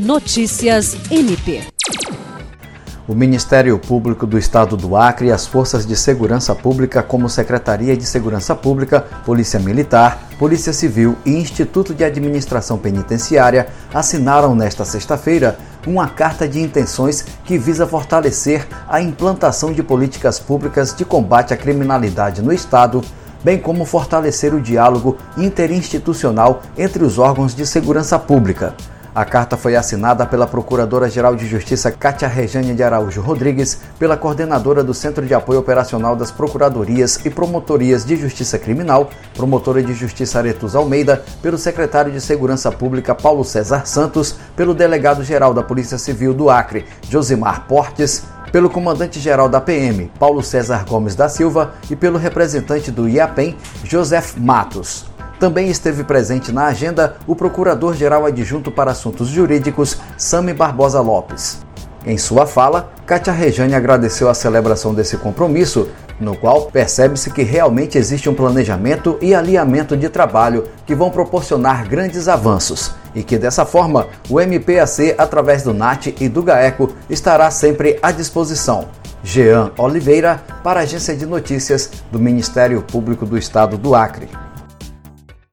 Notícias MP. O Ministério Público do Estado do Acre e as Forças de Segurança Pública, como Secretaria de Segurança Pública, Polícia Militar, Polícia Civil e Instituto de Administração Penitenciária, assinaram nesta sexta-feira uma carta de intenções que visa fortalecer a implantação de políticas públicas de combate à criminalidade no Estado, bem como fortalecer o diálogo interinstitucional entre os órgãos de segurança pública. A carta foi assinada pela Procuradora-Geral de Justiça Cátia Rejane de Araújo Rodrigues, pela coordenadora do Centro de Apoio Operacional das Procuradorias e Promotorias de Justiça Criminal, promotora de Justiça Aretus Almeida, pelo secretário de Segurança Pública Paulo César Santos, pelo delegado-geral da Polícia Civil do Acre, Josimar Portes, pelo comandante-geral da PM, Paulo César Gomes da Silva, e pelo representante do IAPEM, José Matos. Também esteve presente na agenda o Procurador-Geral Adjunto para Assuntos Jurídicos, Sami Barbosa Lopes. Em sua fala, Kátia Rejane agradeceu a celebração desse compromisso, no qual percebe-se que realmente existe um planejamento e alinhamento de trabalho que vão proporcionar grandes avanços e que dessa forma o MPAC, através do NAT e do GAECO, estará sempre à disposição. Jean Oliveira, para a Agência de Notícias do Ministério Público do Estado do Acre.